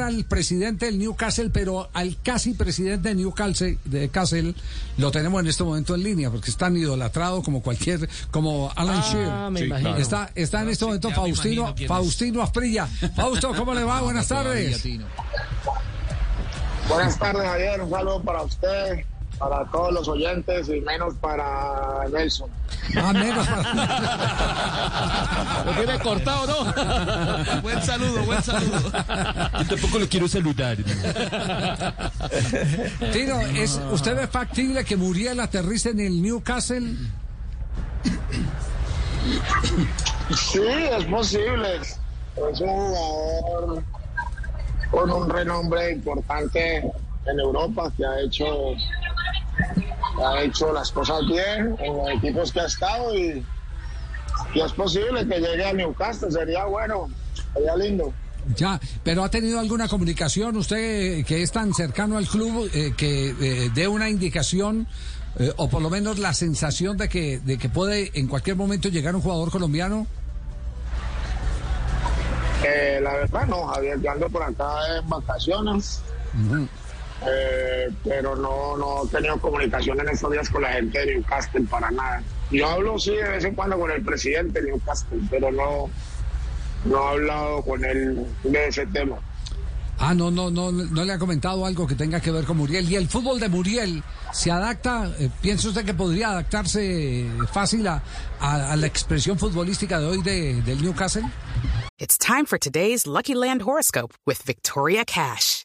Al presidente del Newcastle, pero al casi presidente de Newcastle, de Castle, lo tenemos en este momento en línea, porque es tan idolatrado como cualquier, como Alan Ah, me Shearer. imagino. Está, está en este sí, momento Faustino. Faustino Asprilla. Fausto, ¿cómo le va? Buenas tardes. Buenas tardes, Javier. Un saludo para usted, para todos los oyentes y menos para Nelson. Ah, menos. Lo tiene cortado, ¿no? buen saludo, buen saludo. Yo tampoco lo quiero saludar. Tino, ¿es, ¿usted ve factible que Muriel aterrice en el Newcastle? Sí, es posible. Es un jugador con un renombre importante en Europa que ha hecho, ha hecho las cosas bien en los equipos que ha estado y, y es posible que llegue a Newcastle. Sería bueno, sería lindo. Ya, pero ¿ha tenido alguna comunicación usted eh, que es tan cercano al club eh, que eh, dé una indicación eh, o por lo menos la sensación de que, de que puede en cualquier momento llegar un jugador colombiano? Eh, la verdad no, Javier, yo ando por acá en vacaciones, eh, pero no, no he tenido comunicación en estos días con la gente de Newcastle para nada. Yo hablo sí de vez en cuando con el presidente de Newcastle, pero no, no he hablado con él de ese tema. Ah, no, no, no, no le ha comentado algo que tenga que ver con Muriel. ¿Y el fútbol de Muriel se adapta? eh, ¿Piensa usted que podría adaptarse fácil a, a- a la expresión futbolística de hoy de, del Newcastle? It's time for today's Lucky Land horoscope with Victoria Cash.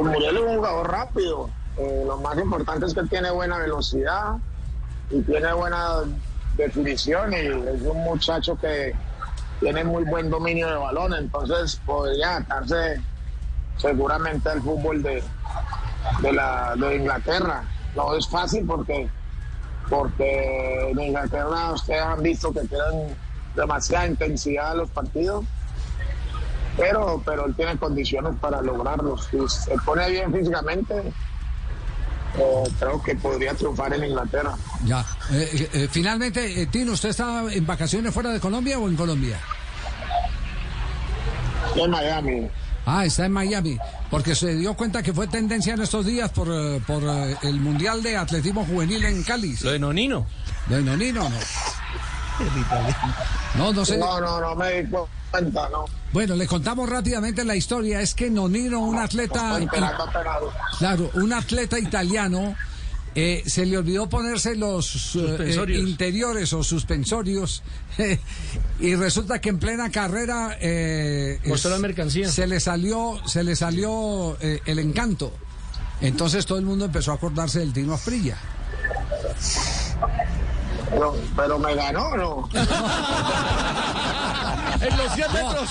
Muriel es un jugador rápido. Eh, lo más importante es que tiene buena velocidad y tiene buena definición y es un muchacho que tiene muy buen dominio de balón, entonces podría adaptarse seguramente al fútbol de, de, la, de Inglaterra. No es fácil porque, porque en Inglaterra ustedes han visto que tienen demasiada intensidad los partidos pero, pero él tiene condiciones para lograrlo. Si se pone bien físicamente, eh, creo que podría triunfar en Inglaterra. Ya. Eh, eh, eh, finalmente, eh, Tino, ¿usted está en vacaciones fuera de Colombia o en Colombia? En Miami. Ah, está en Miami, porque se dio cuenta que fue tendencia en estos días por, por el Mundial de Atletismo Juvenil en Cali. Lo de Nonino. ¿De Nonino no? No, no sé. No, no, no me di cuenta, no. Bueno, le contamos rápidamente la historia. Es que Nonino, un atleta, Estoy esperando, esperando. claro, un atleta italiano, eh, se le olvidó ponerse los eh, Suspensorios. eh, interiores o suspensorios y resulta que en plena carrera eh, es- la mercancía. se le salió, se le salió eh, el encanto. Entonces todo el mundo empezó a acordarse del Tino Asprilla. Pero, pero me ganó, ¿no? En los 100 metros.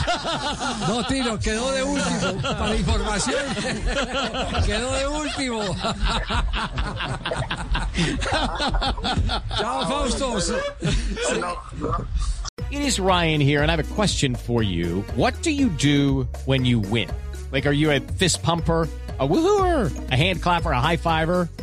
No, Tino, quedó de último. Para información, quedó de último. Chao, Faustos. No, no. It is Ryan here, and I have a question for you. What do you do when you win? Like, are you a fist pumper? A woohooer, a hand clapper, a high fiver.